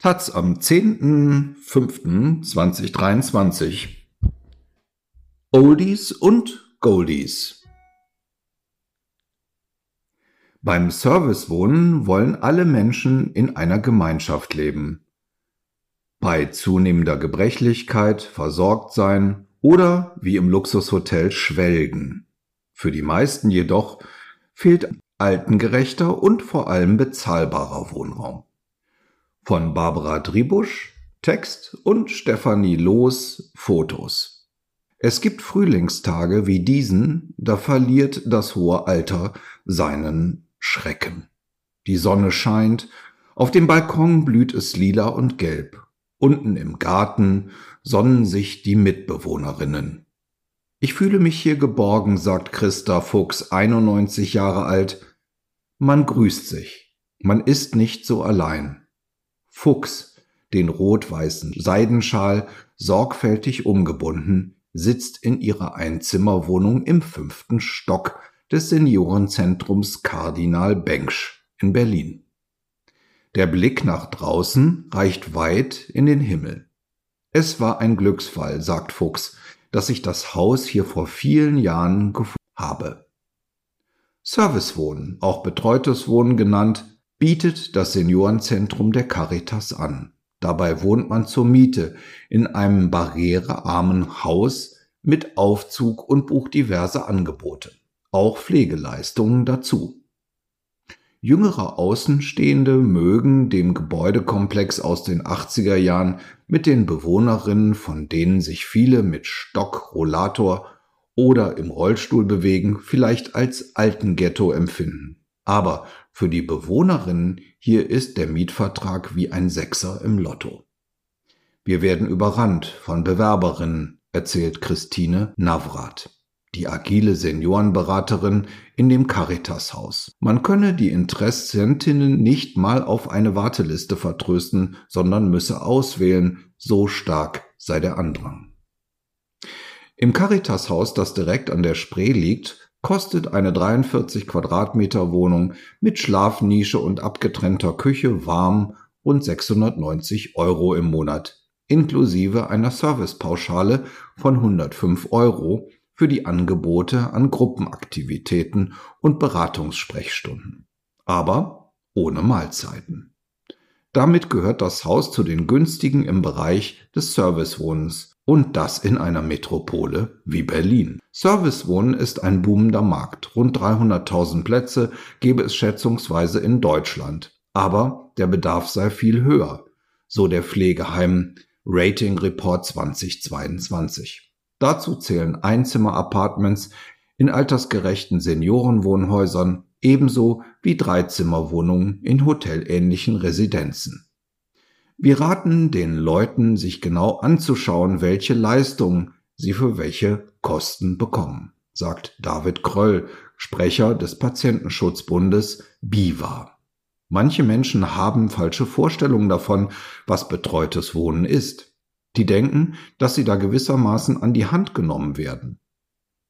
Taz am 10.05.2023 Oldies und Goldies Beim Servicewohnen wollen alle Menschen in einer Gemeinschaft leben. Bei zunehmender Gebrechlichkeit versorgt sein oder wie im Luxushotel schwelgen. Für die meisten jedoch fehlt altengerechter und vor allem bezahlbarer Wohnraum von Barbara Dribusch, Text und Stefanie Loos, Fotos. Es gibt Frühlingstage wie diesen, da verliert das hohe Alter seinen Schrecken. Die Sonne scheint, auf dem Balkon blüht es lila und gelb. Unten im Garten sonnen sich die Mitbewohnerinnen. Ich fühle mich hier geborgen, sagt Christa Fuchs, 91 Jahre alt. Man grüßt sich. Man ist nicht so allein. Fuchs, den rot-weißen Seidenschal sorgfältig umgebunden, sitzt in ihrer Einzimmerwohnung im fünften Stock des Seniorenzentrums Kardinal Bengsch in Berlin. Der Blick nach draußen reicht weit in den Himmel. Es war ein Glücksfall, sagt Fuchs, dass ich das Haus hier vor vielen Jahren gefunden habe. Servicewohnen, auch betreutes Wohnen genannt, bietet das Seniorenzentrum der Caritas an. Dabei wohnt man zur Miete in einem barrierearmen Haus mit Aufzug und bucht diverse Angebote, auch Pflegeleistungen dazu. Jüngere Außenstehende mögen dem Gebäudekomplex aus den 80er Jahren mit den Bewohnerinnen, von denen sich viele mit Stock, Rollator oder im Rollstuhl bewegen, vielleicht als alten Ghetto empfinden. Aber für die Bewohnerinnen hier ist der Mietvertrag wie ein Sechser im Lotto. Wir werden überrannt von Bewerberinnen, erzählt Christine Navrat, die agile Seniorenberaterin in dem Caritas-Haus. Man könne die Interessentinnen nicht mal auf eine Warteliste vertrösten, sondern müsse auswählen, so stark sei der Andrang. Im Caritas-Haus, das direkt an der Spree liegt, kostet eine 43 Quadratmeter Wohnung mit Schlafnische und abgetrennter Küche warm rund 690 Euro im Monat, inklusive einer Servicepauschale von 105 Euro für die Angebote an Gruppenaktivitäten und Beratungssprechstunden. Aber ohne Mahlzeiten. Damit gehört das Haus zu den günstigen im Bereich des Servicewohnens und das in einer Metropole wie Berlin. Servicewohnen ist ein boomender Markt. Rund 300.000 Plätze gäbe es schätzungsweise in Deutschland. Aber der Bedarf sei viel höher, so der Pflegeheim Rating Report 2022. Dazu zählen Einzimmer-Apartments in altersgerechten Seniorenwohnhäusern ebenso wie Dreizimmerwohnungen in hotelähnlichen Residenzen. Wir raten den Leuten, sich genau anzuschauen, welche Leistungen sie für welche Kosten bekommen, sagt David Kröll, Sprecher des Patientenschutzbundes BIVA. Manche Menschen haben falsche Vorstellungen davon, was betreutes Wohnen ist. Die denken, dass sie da gewissermaßen an die Hand genommen werden.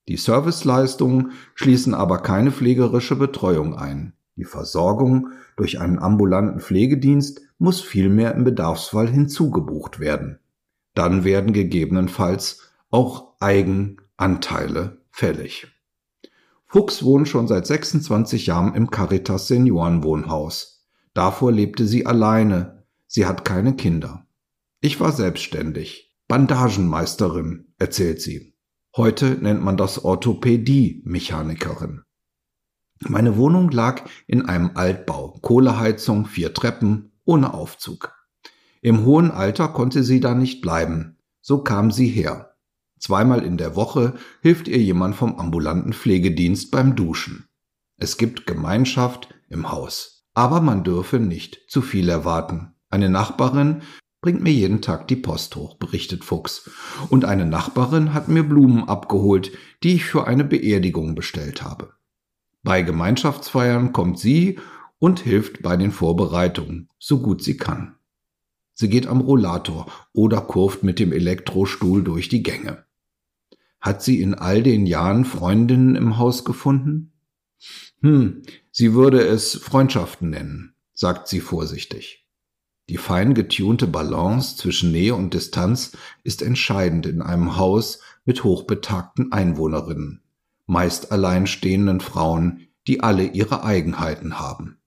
Die Serviceleistungen schließen aber keine pflegerische Betreuung ein. Die Versorgung durch einen ambulanten Pflegedienst muss vielmehr im Bedarfsfall hinzugebucht werden. Dann werden gegebenenfalls auch Eigenanteile fällig. Fuchs wohnt schon seit 26 Jahren im Caritas Seniorenwohnhaus. Davor lebte sie alleine. Sie hat keine Kinder. Ich war selbstständig. Bandagenmeisterin, erzählt sie. Heute nennt man das Orthopädie-Mechanikerin. Meine Wohnung lag in einem Altbau, Kohleheizung, vier Treppen, ohne Aufzug. Im hohen Alter konnte sie da nicht bleiben, so kam sie her. Zweimal in der Woche hilft ihr jemand vom ambulanten Pflegedienst beim Duschen. Es gibt Gemeinschaft im Haus, aber man dürfe nicht zu viel erwarten. Eine Nachbarin bringt mir jeden Tag die Post hoch, berichtet Fuchs. Und eine Nachbarin hat mir Blumen abgeholt, die ich für eine Beerdigung bestellt habe. Bei Gemeinschaftsfeiern kommt sie und hilft bei den Vorbereitungen, so gut sie kann. Sie geht am Rollator oder kurft mit dem Elektrostuhl durch die Gänge. Hat sie in all den Jahren Freundinnen im Haus gefunden? Hm, sie würde es Freundschaften nennen, sagt sie vorsichtig. Die fein getunte Balance zwischen Nähe und Distanz ist entscheidend in einem Haus mit hochbetagten Einwohnerinnen, meist alleinstehenden Frauen, die alle ihre Eigenheiten haben.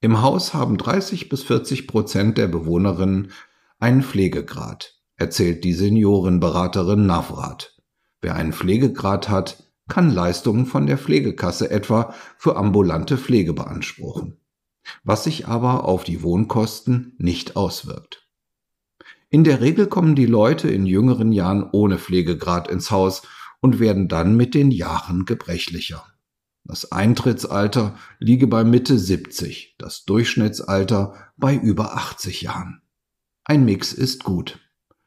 Im Haus haben 30 bis 40 Prozent der Bewohnerinnen einen Pflegegrad, erzählt die Seniorenberaterin Navrat. Wer einen Pflegegrad hat, kann Leistungen von der Pflegekasse etwa für ambulante Pflege beanspruchen, was sich aber auf die Wohnkosten nicht auswirkt. In der Regel kommen die Leute in jüngeren Jahren ohne Pflegegrad ins Haus und werden dann mit den Jahren gebrechlicher. Das Eintrittsalter liege bei Mitte 70, das Durchschnittsalter bei über 80 Jahren. Ein Mix ist gut,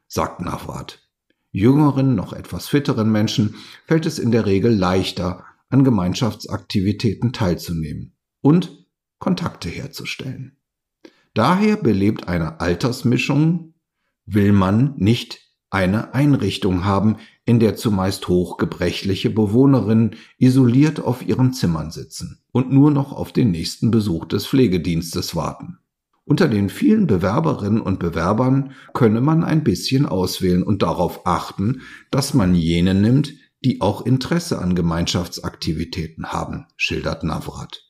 sagt Navrat. Jüngeren, noch etwas fitteren Menschen fällt es in der Regel leichter, an Gemeinschaftsaktivitäten teilzunehmen und Kontakte herzustellen. Daher belebt eine Altersmischung, will man nicht eine Einrichtung haben, in der zumeist hochgebrechliche Bewohnerinnen isoliert auf ihren Zimmern sitzen und nur noch auf den nächsten Besuch des Pflegedienstes warten. Unter den vielen Bewerberinnen und Bewerbern könne man ein bisschen auswählen und darauf achten, dass man jene nimmt, die auch Interesse an Gemeinschaftsaktivitäten haben, schildert Navrat.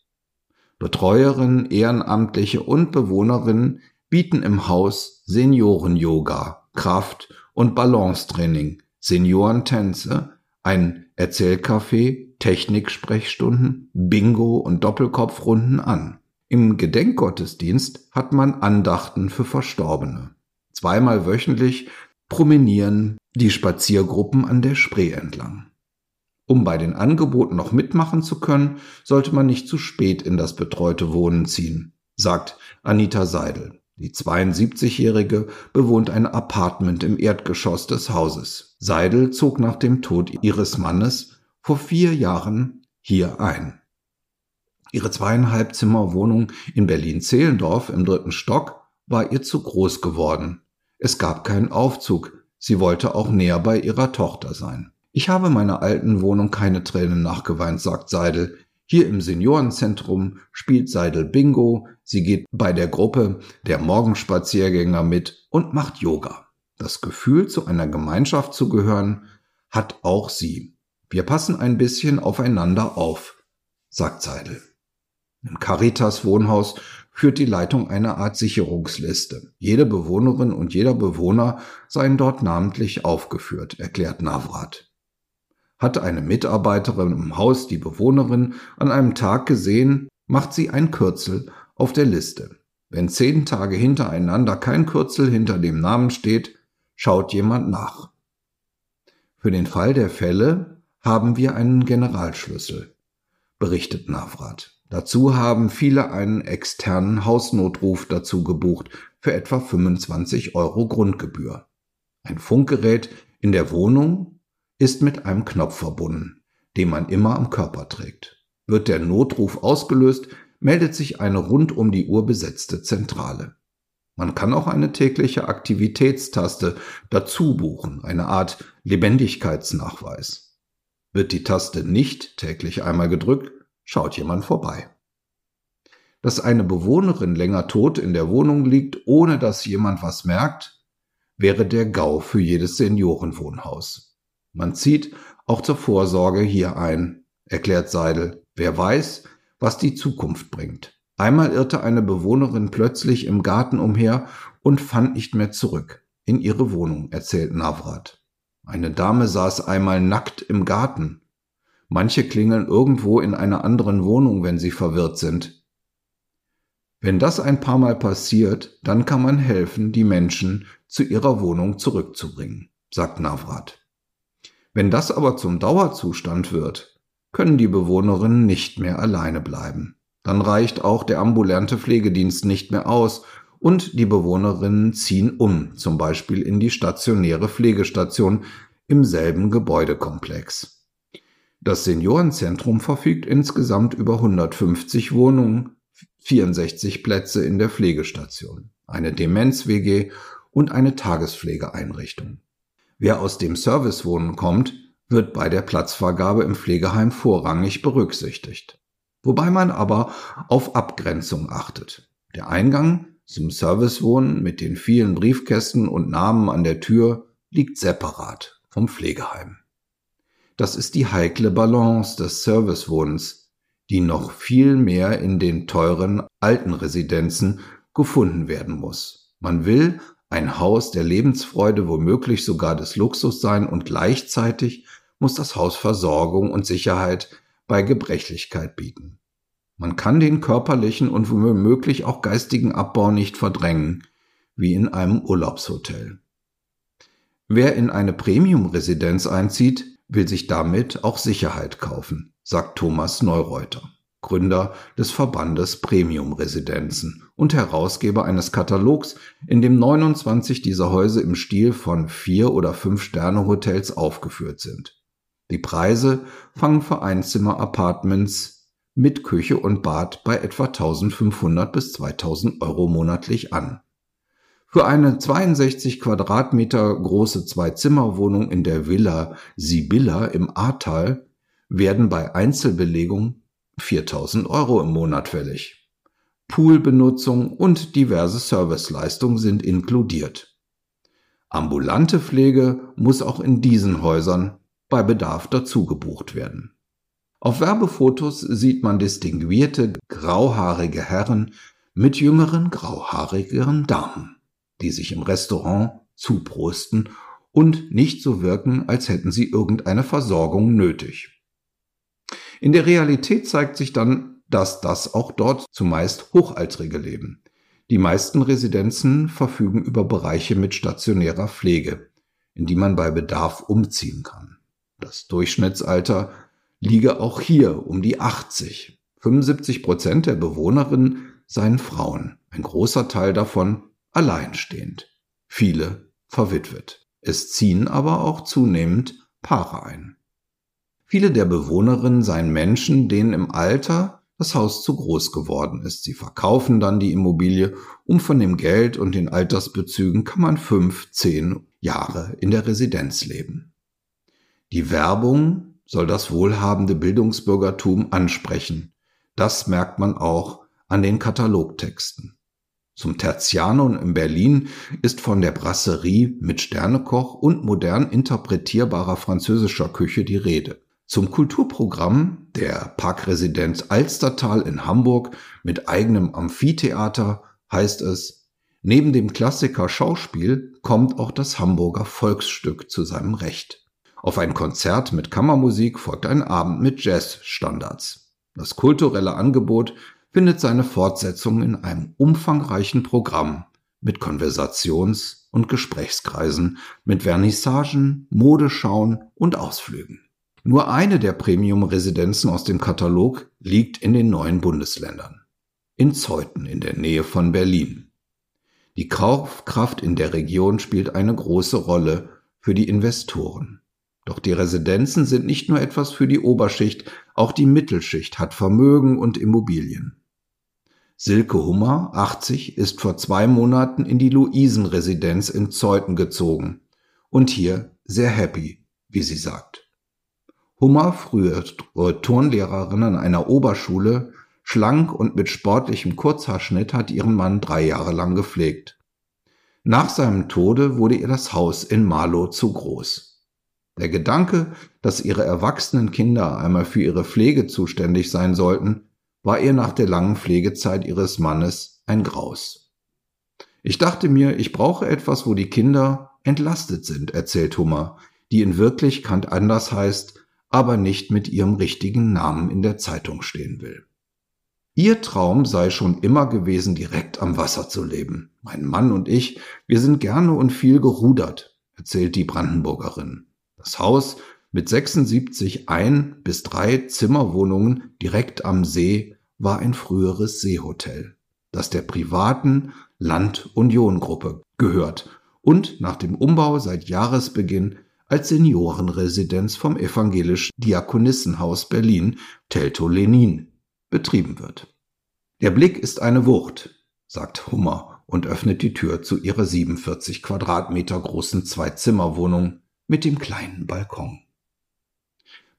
Betreuerinnen, Ehrenamtliche und Bewohnerinnen bieten im Haus Senioren-Yoga, Kraft- und Balancetraining, Seniorentänze, ein Erzählcafé, Techniksprechstunden, Bingo und Doppelkopfrunden an. Im Gedenkgottesdienst hat man Andachten für Verstorbene. Zweimal wöchentlich promenieren die Spaziergruppen an der Spree entlang. Um bei den Angeboten noch mitmachen zu können, sollte man nicht zu spät in das betreute Wohnen ziehen, sagt Anita Seidel. Die 72-Jährige bewohnt ein Apartment im Erdgeschoss des Hauses. Seidel zog nach dem Tod ihres Mannes vor vier Jahren hier ein. Ihre zweieinhalb Zimmer Wohnung in Berlin-Zehlendorf im dritten Stock war ihr zu groß geworden. Es gab keinen Aufzug. Sie wollte auch näher bei ihrer Tochter sein. Ich habe meiner alten Wohnung keine Tränen nachgeweint, sagt Seidel. Hier im Seniorenzentrum spielt Seidel Bingo, sie geht bei der Gruppe der Morgenspaziergänger mit und macht Yoga. Das Gefühl, zu einer Gemeinschaft zu gehören, hat auch sie. Wir passen ein bisschen aufeinander auf, sagt Seidel. Im Caritas Wohnhaus führt die Leitung eine Art Sicherungsliste. Jede Bewohnerin und jeder Bewohner seien dort namentlich aufgeführt, erklärt Navrat. Hat eine Mitarbeiterin im Haus die Bewohnerin an einem Tag gesehen, macht sie ein Kürzel auf der Liste. Wenn zehn Tage hintereinander kein Kürzel hinter dem Namen steht, schaut jemand nach. Für den Fall der Fälle haben wir einen Generalschlüssel, berichtet Navrat. Dazu haben viele einen externen Hausnotruf dazu gebucht für etwa 25 Euro Grundgebühr. Ein Funkgerät in der Wohnung ist mit einem Knopf verbunden, den man immer am Körper trägt. Wird der Notruf ausgelöst, meldet sich eine rund um die Uhr besetzte Zentrale. Man kann auch eine tägliche Aktivitätstaste dazu buchen, eine Art Lebendigkeitsnachweis. Wird die Taste nicht täglich einmal gedrückt, schaut jemand vorbei. Dass eine Bewohnerin länger tot in der Wohnung liegt, ohne dass jemand was merkt, wäre der GAU für jedes Seniorenwohnhaus. Man zieht auch zur Vorsorge hier ein, erklärt Seidel. Wer weiß, was die Zukunft bringt. Einmal irrte eine Bewohnerin plötzlich im Garten umher und fand nicht mehr zurück in ihre Wohnung, erzählt Navrat. Eine Dame saß einmal nackt im Garten. Manche klingeln irgendwo in einer anderen Wohnung, wenn sie verwirrt sind. Wenn das ein paar Mal passiert, dann kann man helfen, die Menschen zu ihrer Wohnung zurückzubringen, sagt Navrat. Wenn das aber zum Dauerzustand wird, können die Bewohnerinnen nicht mehr alleine bleiben. Dann reicht auch der ambulante Pflegedienst nicht mehr aus und die Bewohnerinnen ziehen um, zum Beispiel in die stationäre Pflegestation im selben Gebäudekomplex. Das Seniorenzentrum verfügt insgesamt über 150 Wohnungen, 64 Plätze in der Pflegestation, eine Demenz-WG und eine Tagespflegeeinrichtung. Wer aus dem Servicewohnen kommt, wird bei der Platzvergabe im Pflegeheim vorrangig berücksichtigt. Wobei man aber auf Abgrenzung achtet. Der Eingang zum Servicewohnen mit den vielen Briefkästen und Namen an der Tür liegt separat vom Pflegeheim. Das ist die heikle Balance des Servicewohnens, die noch viel mehr in den teuren alten Residenzen gefunden werden muss. Man will ein Haus der Lebensfreude, womöglich sogar des Luxus sein und gleichzeitig muss das Haus Versorgung und Sicherheit bei Gebrechlichkeit bieten. Man kann den körperlichen und womöglich auch geistigen Abbau nicht verdrängen, wie in einem Urlaubshotel. Wer in eine Premium-Residenz einzieht, will sich damit auch Sicherheit kaufen, sagt Thomas Neureuter, Gründer des Verbandes Premium-Residenzen und Herausgeber eines Katalogs, in dem 29 dieser Häuser im Stil von vier oder fünf Sterne Hotels aufgeführt sind. Die Preise fangen für Einzimmer-Apartments mit Küche und Bad bei etwa 1500 bis 2000 Euro monatlich an. Für eine 62 Quadratmeter große Zwei-Zimmer-Wohnung in der Villa Sibylla im Ahrtal werden bei Einzelbelegung 4000 Euro im Monat fällig. Poolbenutzung und diverse Serviceleistungen sind inkludiert. Ambulante Pflege muss auch in diesen Häusern bei Bedarf dazu gebucht werden. Auf Werbefotos sieht man distinguierte grauhaarige Herren mit jüngeren grauhaarigeren Damen, die sich im Restaurant zuprosten und nicht so wirken, als hätten sie irgendeine Versorgung nötig. In der Realität zeigt sich dann, dass das auch dort zumeist Hochaltrige leben. Die meisten Residenzen verfügen über Bereiche mit stationärer Pflege, in die man bei Bedarf umziehen kann. Das Durchschnittsalter liege auch hier um die 80. 75 Prozent der Bewohnerinnen seien Frauen, ein großer Teil davon alleinstehend, viele verwitwet. Es ziehen aber auch zunehmend Paare ein. Viele der Bewohnerinnen seien Menschen, denen im Alter das Haus zu groß geworden ist. Sie verkaufen dann die Immobilie, um von dem Geld und den Altersbezügen kann man fünf, zehn Jahre in der Residenz leben. Die Werbung soll das wohlhabende Bildungsbürgertum ansprechen. Das merkt man auch an den Katalogtexten. Zum Tertianum in Berlin ist von der Brasserie mit Sternekoch und modern interpretierbarer französischer Küche die Rede. Zum Kulturprogramm der Parkresidenz Alstertal in Hamburg mit eigenem Amphitheater heißt es, neben dem Klassiker Schauspiel kommt auch das Hamburger Volksstück zu seinem Recht. Auf ein Konzert mit Kammermusik folgt ein Abend mit Jazzstandards. Das kulturelle Angebot findet seine Fortsetzung in einem umfangreichen Programm mit Konversations- und Gesprächskreisen, mit Vernissagen, Modeschauen und Ausflügen. Nur eine der Premium-Residenzen aus dem Katalog liegt in den neuen Bundesländern. In Zeuthen in der Nähe von Berlin. Die Kaufkraft in der Region spielt eine große Rolle für die Investoren. Doch die Residenzen sind nicht nur etwas für die Oberschicht, auch die Mittelschicht hat Vermögen und Immobilien. Silke Hummer, 80, ist vor zwei Monaten in die Luisenresidenz in Zeuthen gezogen und hier sehr happy, wie sie sagt. Hummer, früher Turnlehrerin an einer Oberschule, schlank und mit sportlichem Kurzhaarschnitt, hat ihren Mann drei Jahre lang gepflegt. Nach seinem Tode wurde ihr das Haus in Marlow zu groß. Der Gedanke, dass ihre erwachsenen Kinder einmal für ihre Pflege zuständig sein sollten, war ihr nach der langen Pflegezeit ihres Mannes ein Graus. Ich dachte mir, ich brauche etwas, wo die Kinder entlastet sind, erzählt Hummer, die in Wirklichkeit anders heißt, aber nicht mit ihrem richtigen Namen in der Zeitung stehen will. Ihr Traum sei schon immer gewesen, direkt am Wasser zu leben. Mein Mann und ich, wir sind gerne und viel gerudert, erzählt die Brandenburgerin. Das Haus mit 76 ein- bis drei Zimmerwohnungen direkt am See war ein früheres Seehotel, das der privaten Land-Union-Gruppe gehört und nach dem Umbau seit Jahresbeginn als Seniorenresidenz vom evangelisch-Diakonissenhaus Berlin Teltow-Lenin betrieben wird. Der Blick ist eine Wucht, sagt Hummer und öffnet die Tür zu ihrer 47 Quadratmeter großen Zwei-Zimmer-Wohnung mit dem kleinen Balkon.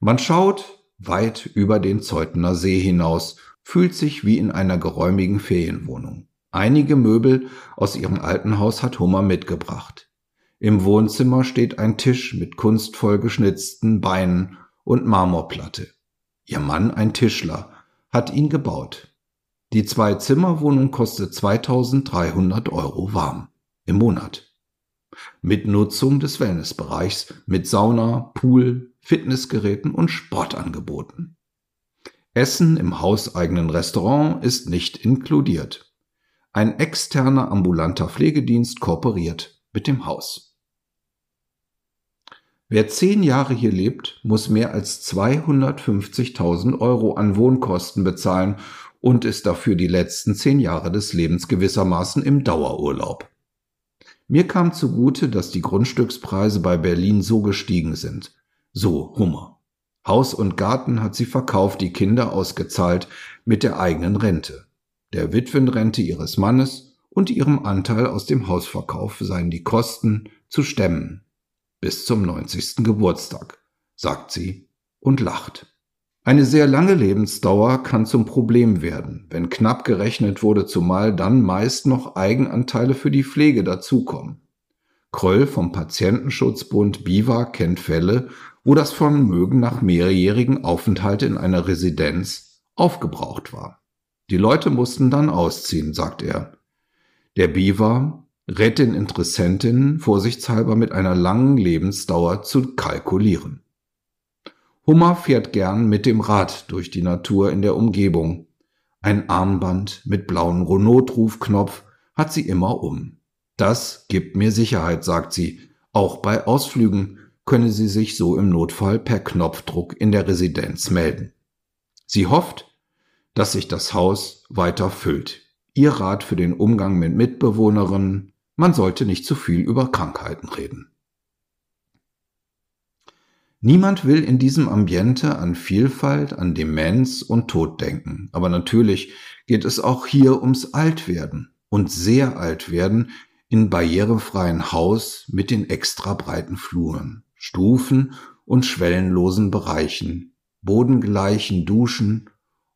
Man schaut weit über den Zeutener See hinaus, fühlt sich wie in einer geräumigen Ferienwohnung. Einige Möbel aus ihrem alten Haus hat Hummer mitgebracht. Im Wohnzimmer steht ein Tisch mit kunstvoll geschnitzten Beinen und Marmorplatte. Ihr Mann, ein Tischler, hat ihn gebaut. Die Zwei-Zimmer-Wohnung kostet 2300 Euro warm im Monat. Mit Nutzung des Wellnessbereichs, mit Sauna, Pool, Fitnessgeräten und Sportangeboten. Essen im hauseigenen Restaurant ist nicht inkludiert. Ein externer ambulanter Pflegedienst kooperiert mit dem Haus. Wer zehn Jahre hier lebt, muss mehr als 250.000 Euro an Wohnkosten bezahlen und ist dafür die letzten zehn Jahre des Lebens gewissermaßen im Dauerurlaub. Mir kam zugute, dass die Grundstückspreise bei Berlin so gestiegen sind. So Hummer. Haus und Garten hat sie verkauft, die Kinder ausgezahlt mit der eigenen Rente der Witwenrente ihres Mannes und ihrem Anteil aus dem Hausverkauf seien die Kosten zu stemmen. Bis zum 90. Geburtstag, sagt sie und lacht. Eine sehr lange Lebensdauer kann zum Problem werden, wenn knapp gerechnet wurde, zumal dann meist noch Eigenanteile für die Pflege dazukommen. Kröll vom Patientenschutzbund BIVA kennt Fälle, wo das Vermögen nach mehrjährigen Aufenthalt in einer Residenz aufgebraucht war. Die Leute mussten dann ausziehen, sagt er. Der Biwa rät den Interessentinnen vorsichtshalber mit einer langen Lebensdauer zu kalkulieren. Hummer fährt gern mit dem Rad durch die Natur in der Umgebung. Ein Armband mit blauem Notrufknopf hat sie immer um. Das gibt mir Sicherheit, sagt sie. Auch bei Ausflügen könne sie sich so im Notfall per Knopfdruck in der Residenz melden. Sie hofft, dass sich das Haus weiter füllt. Ihr Rat für den Umgang mit Mitbewohnerinnen, man sollte nicht zu viel über Krankheiten reden. Niemand will in diesem Ambiente an Vielfalt, an Demenz und Tod denken. Aber natürlich geht es auch hier ums Altwerden und sehr Altwerden in barrierefreien Haus mit den extra breiten Fluren, Stufen und schwellenlosen Bereichen, bodengleichen Duschen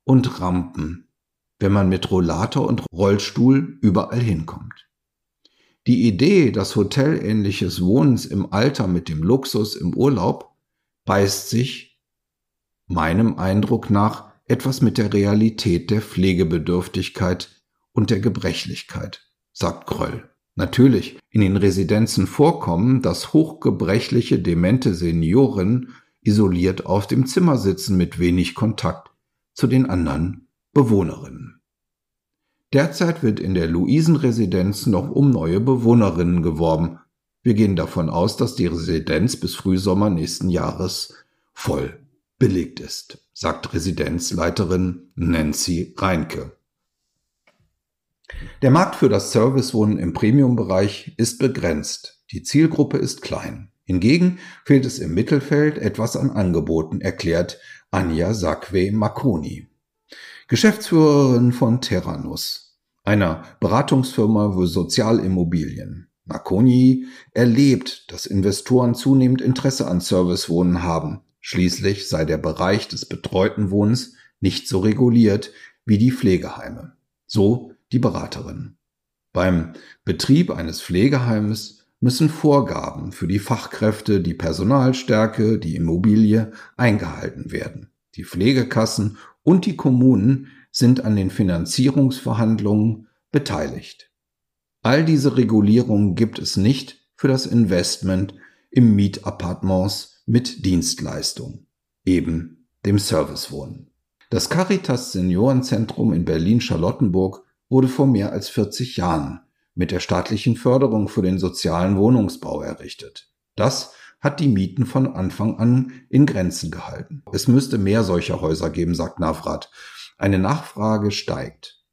und Rampen, wenn man mit Rollator und Rollstuhl überall hinkommt. Die Idee, dass hotelähnliches Wohnens im Alter mit dem Luxus im Urlaub beißt sich, meinem Eindruck nach, etwas mit der Realität der Pflegebedürftigkeit und der Gebrechlichkeit, sagt Gröll. Natürlich, in den Residenzen vorkommen, dass hochgebrechliche, demente Senioren isoliert auf dem Zimmer sitzen mit wenig Kontakt zu den anderen Bewohnerinnen. Derzeit wird in der Luisenresidenz noch um neue Bewohnerinnen geworben. Wir gehen davon aus, dass die Residenz bis Frühsommer nächsten Jahres voll belegt ist, sagt Residenzleiterin Nancy Reinke. Der Markt für das Servicewohnen im Premiumbereich ist begrenzt. Die Zielgruppe ist klein. Hingegen fehlt es im Mittelfeld etwas an Angeboten, erklärt Anja Sakwe Makoni, Geschäftsführerin von Terranus, einer Beratungsfirma für Sozialimmobilien. Makoni erlebt, dass Investoren zunehmend Interesse an Servicewohnen haben. Schließlich sei der Bereich des betreuten Wohnens nicht so reguliert wie die Pflegeheime. So die Beraterin. Beim Betrieb eines Pflegeheimes müssen Vorgaben für die Fachkräfte, die Personalstärke, die Immobilie eingehalten werden. Die Pflegekassen und die Kommunen sind an den Finanzierungsverhandlungen beteiligt. All diese Regulierungen gibt es nicht für das Investment im Mietappartements mit Dienstleistung, eben dem Servicewohnen. Das Caritas Seniorenzentrum in Berlin-Charlottenburg wurde vor mehr als 40 Jahren mit der staatlichen Förderung für den sozialen Wohnungsbau errichtet. Das hat die Mieten von Anfang an in Grenzen gehalten. Es müsste mehr solcher Häuser geben, sagt Navrat. Eine Nachfrage steigt.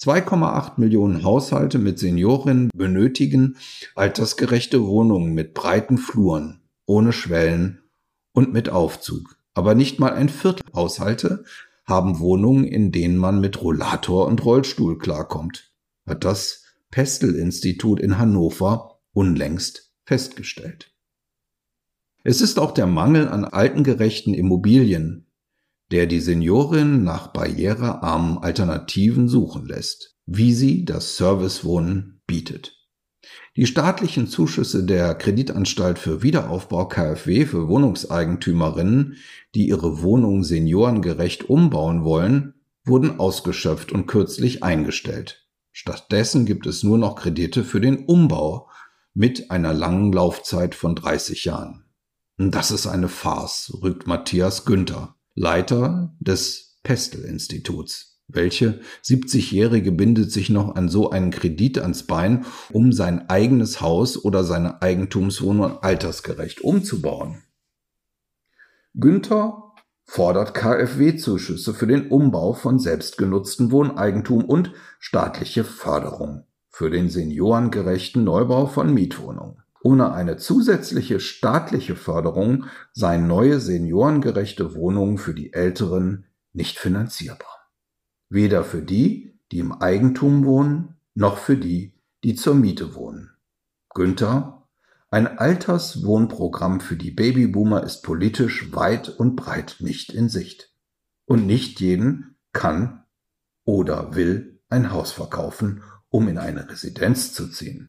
2,8 Millionen Haushalte mit Seniorinnen benötigen altersgerechte Wohnungen mit breiten Fluren, ohne Schwellen und mit Aufzug. Aber nicht mal ein Viertel Haushalte haben Wohnungen, in denen man mit Rollator und Rollstuhl klarkommt. Hat das Pestel-Institut in Hannover unlängst festgestellt. Es ist auch der Mangel an altengerechten Immobilien, der die Seniorin nach barrierearmen Alternativen suchen lässt. wie sie das Servicewohnen bietet. Die staatlichen Zuschüsse der Kreditanstalt für Wiederaufbau KfW für Wohnungseigentümerinnen, die ihre Wohnung seniorengerecht umbauen wollen, wurden ausgeschöpft und kürzlich eingestellt. Stattdessen gibt es nur noch Kredite für den Umbau mit einer langen Laufzeit von 30 Jahren. Das ist eine Farce, rügt Matthias Günther, Leiter des Pestel-Instituts. Welche 70-Jährige bindet sich noch an so einen Kredit ans Bein, um sein eigenes Haus oder seine Eigentumswohnung altersgerecht umzubauen? Günther fordert KfW-Zuschüsse für den Umbau von selbstgenutzten Wohneigentum und staatliche Förderung für den seniorengerechten Neubau von Mietwohnungen. Ohne eine zusätzliche staatliche Förderung seien neue seniorengerechte Wohnungen für die Älteren nicht finanzierbar. Weder für die, die im Eigentum wohnen, noch für die, die zur Miete wohnen. Günther, ein Alterswohnprogramm für die Babyboomer ist politisch weit und breit nicht in Sicht. Und nicht jeden kann oder will ein Haus verkaufen, um in eine Residenz zu ziehen.